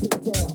Get down.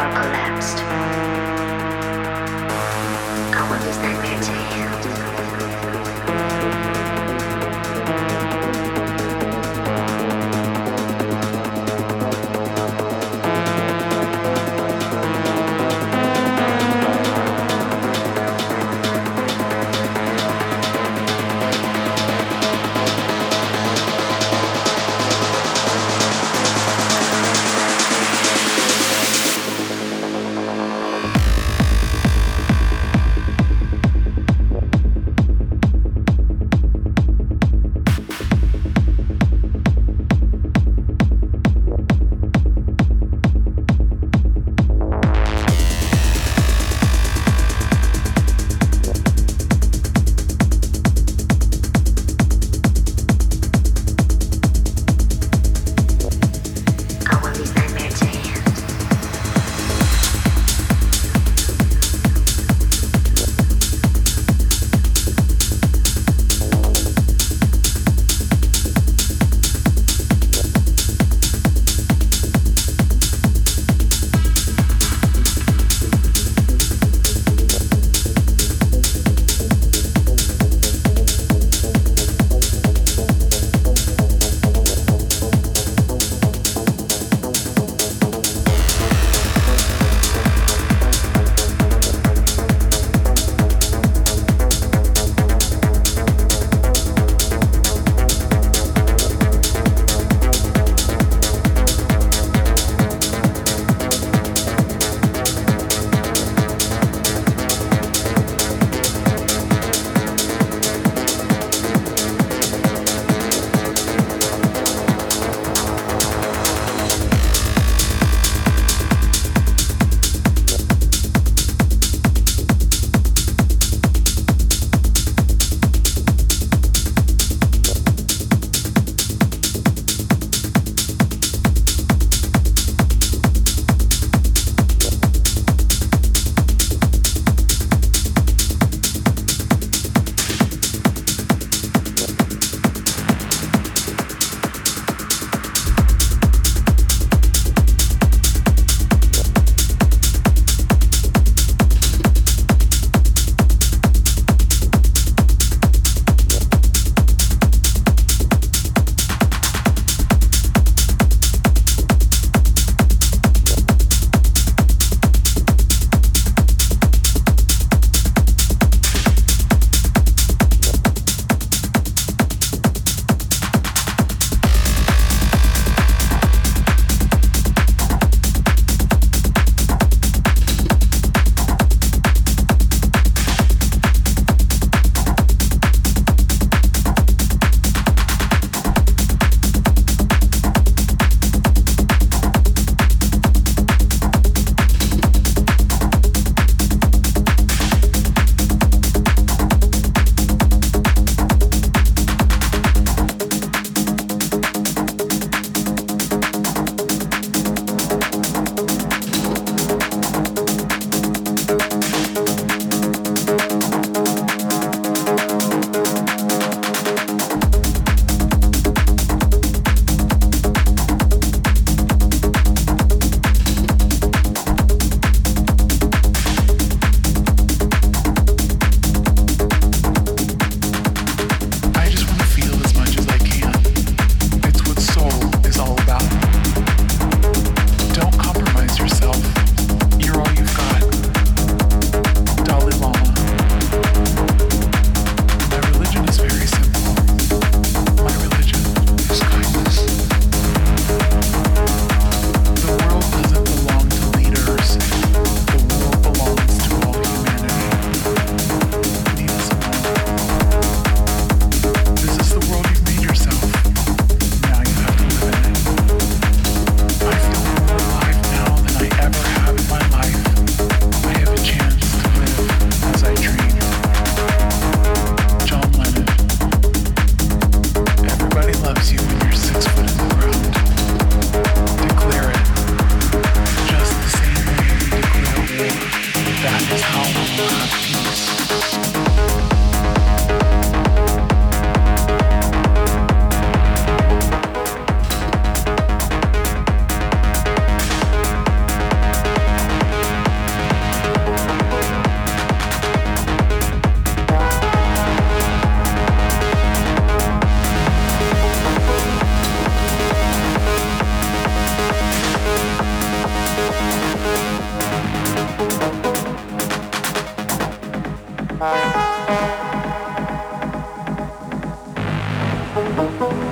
Collapsed. Música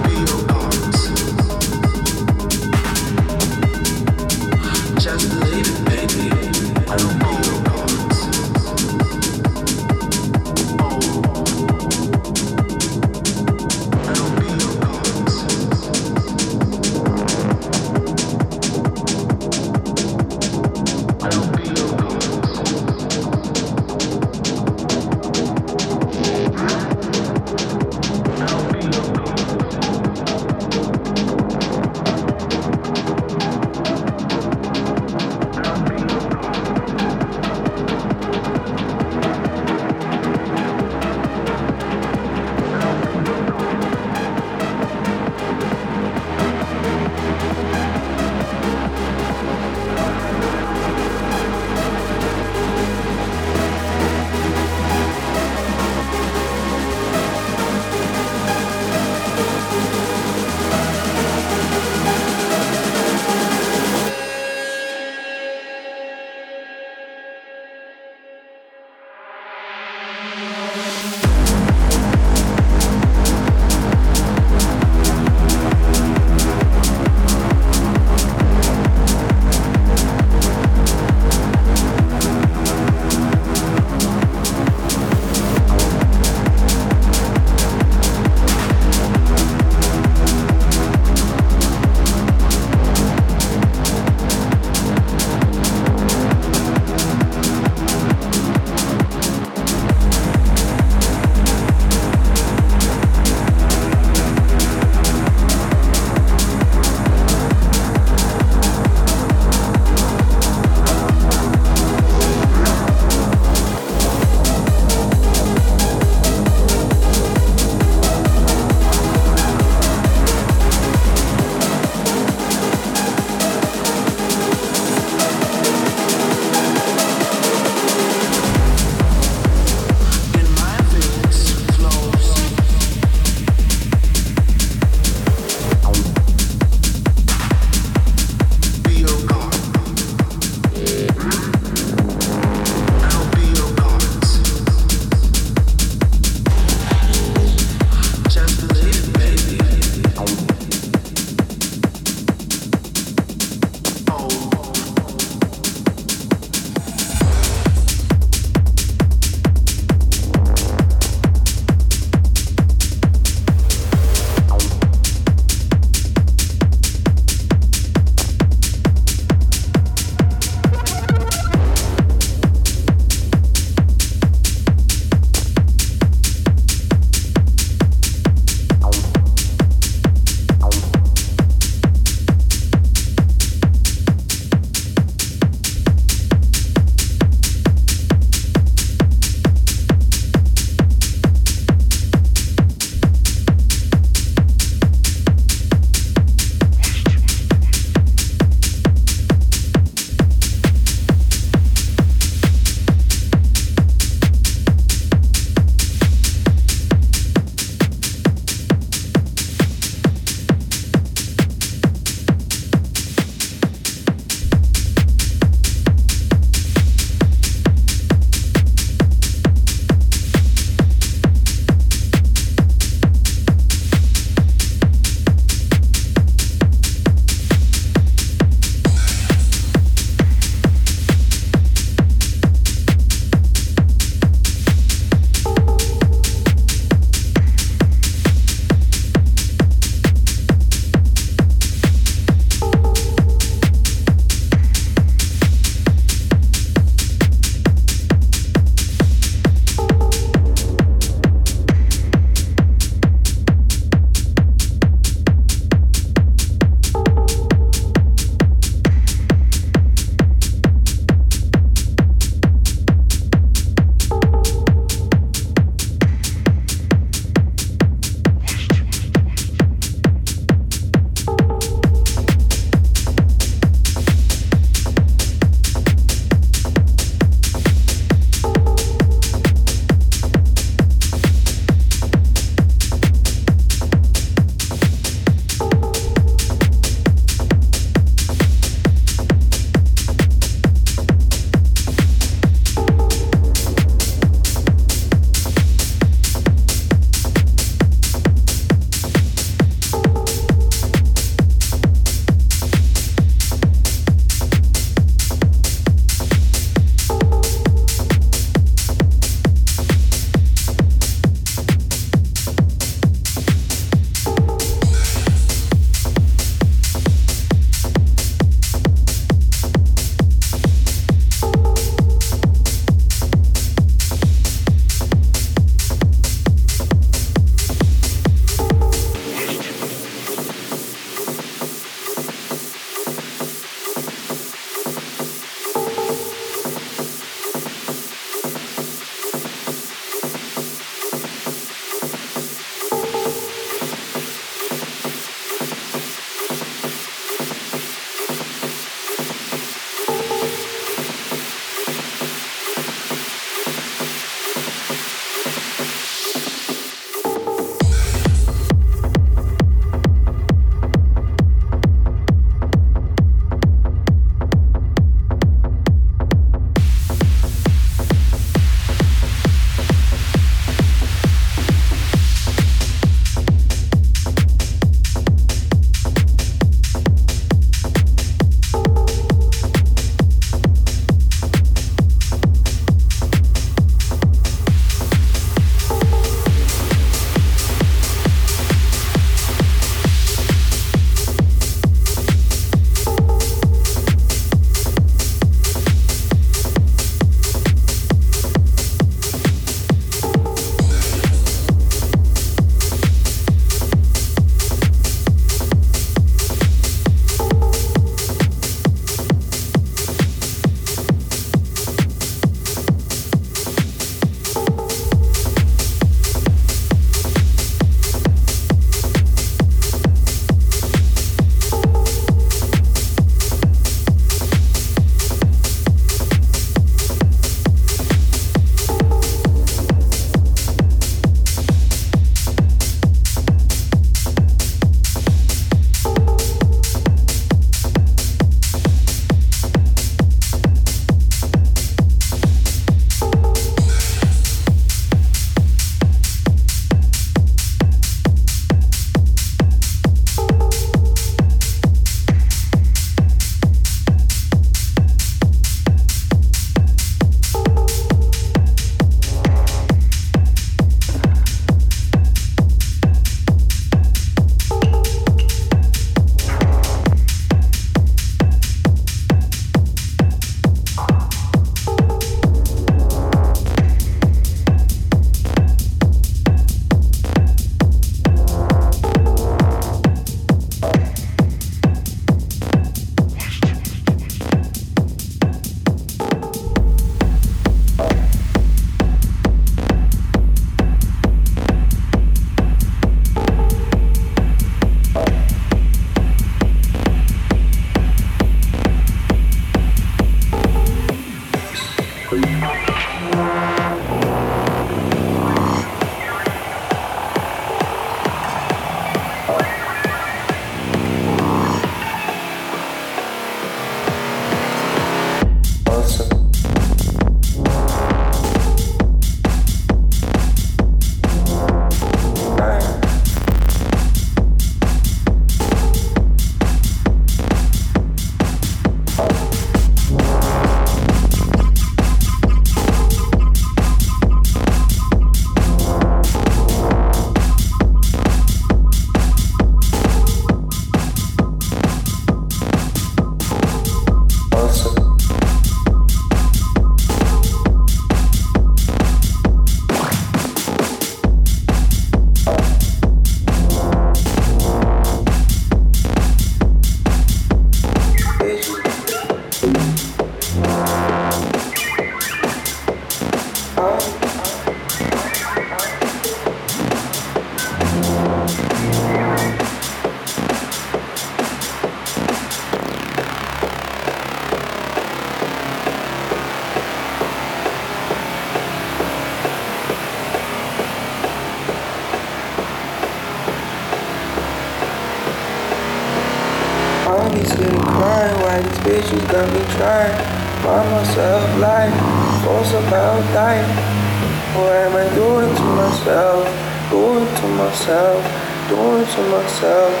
So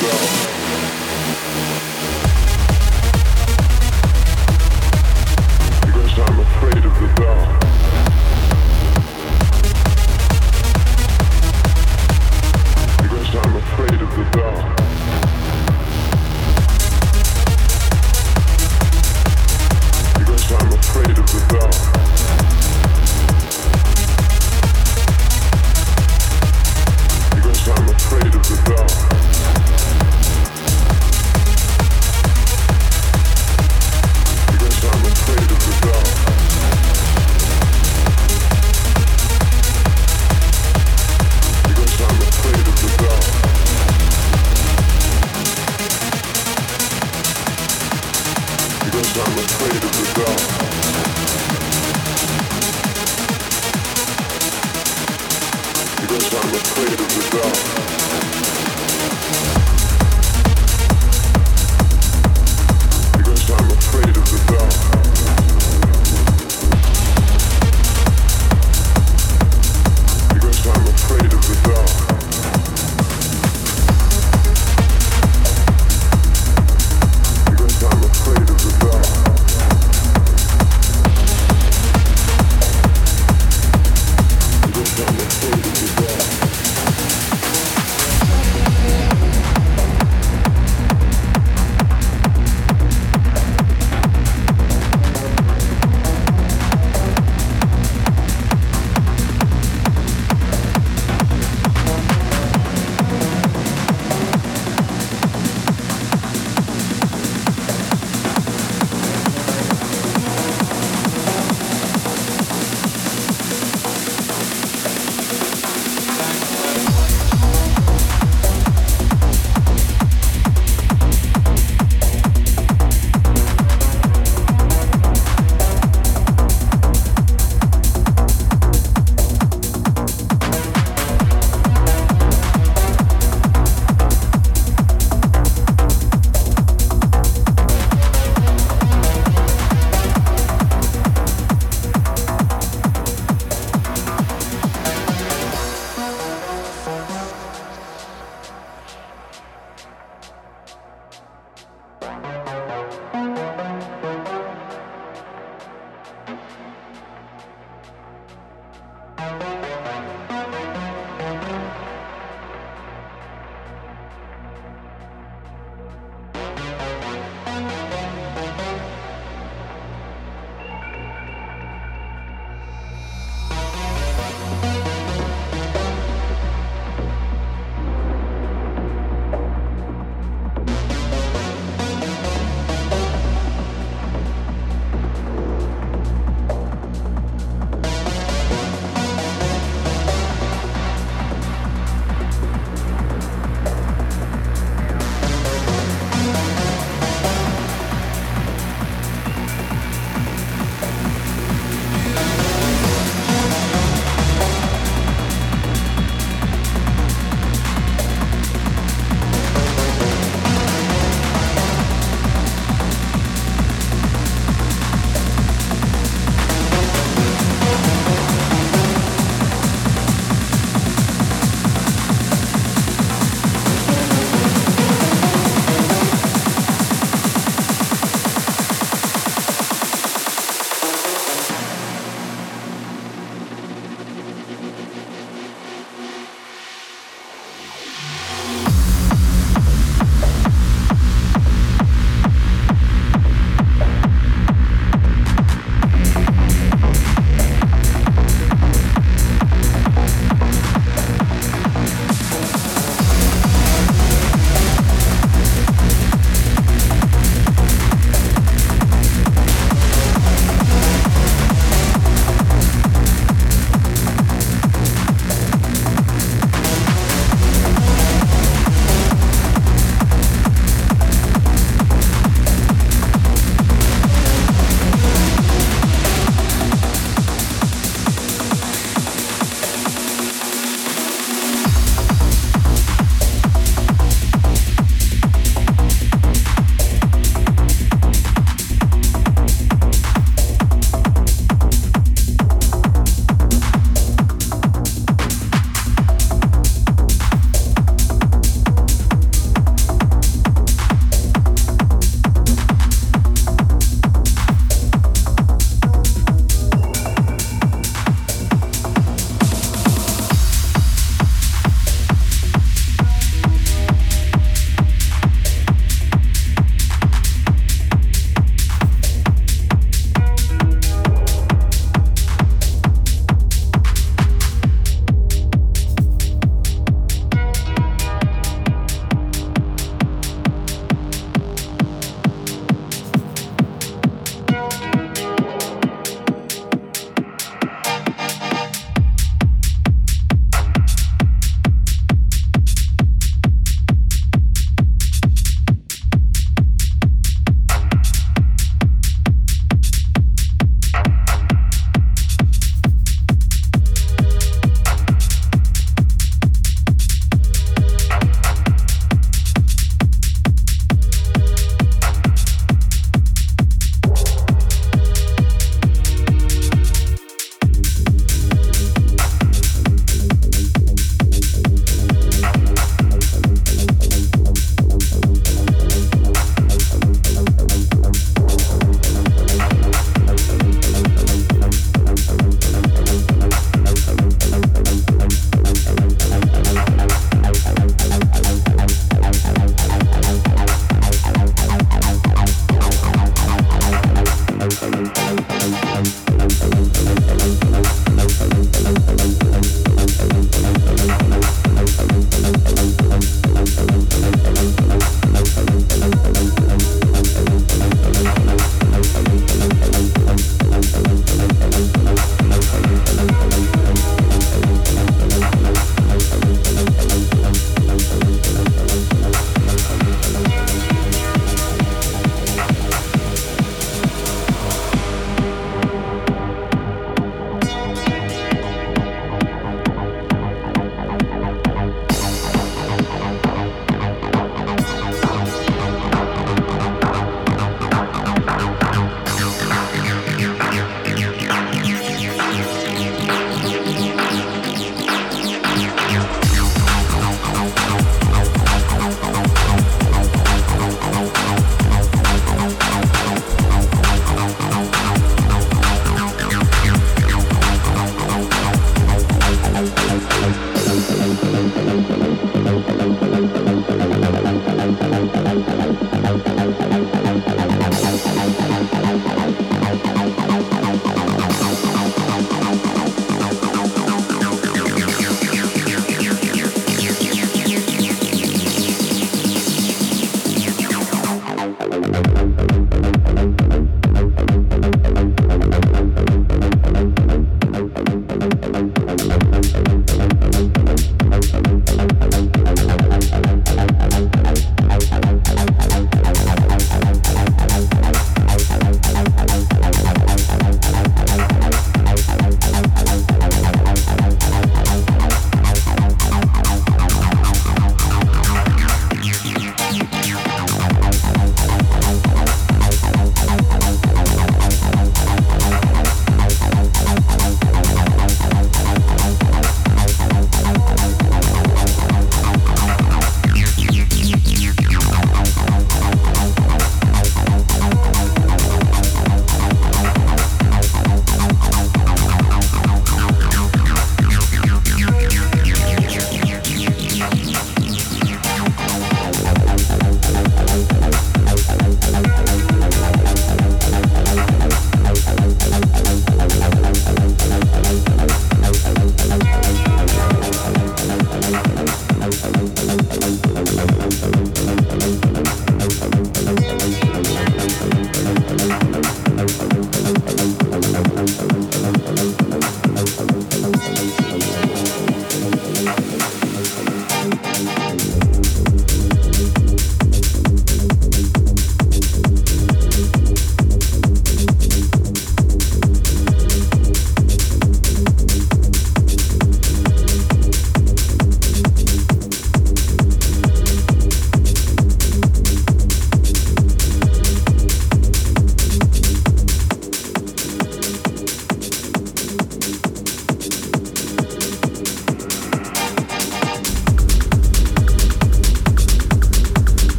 grow.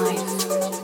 Life.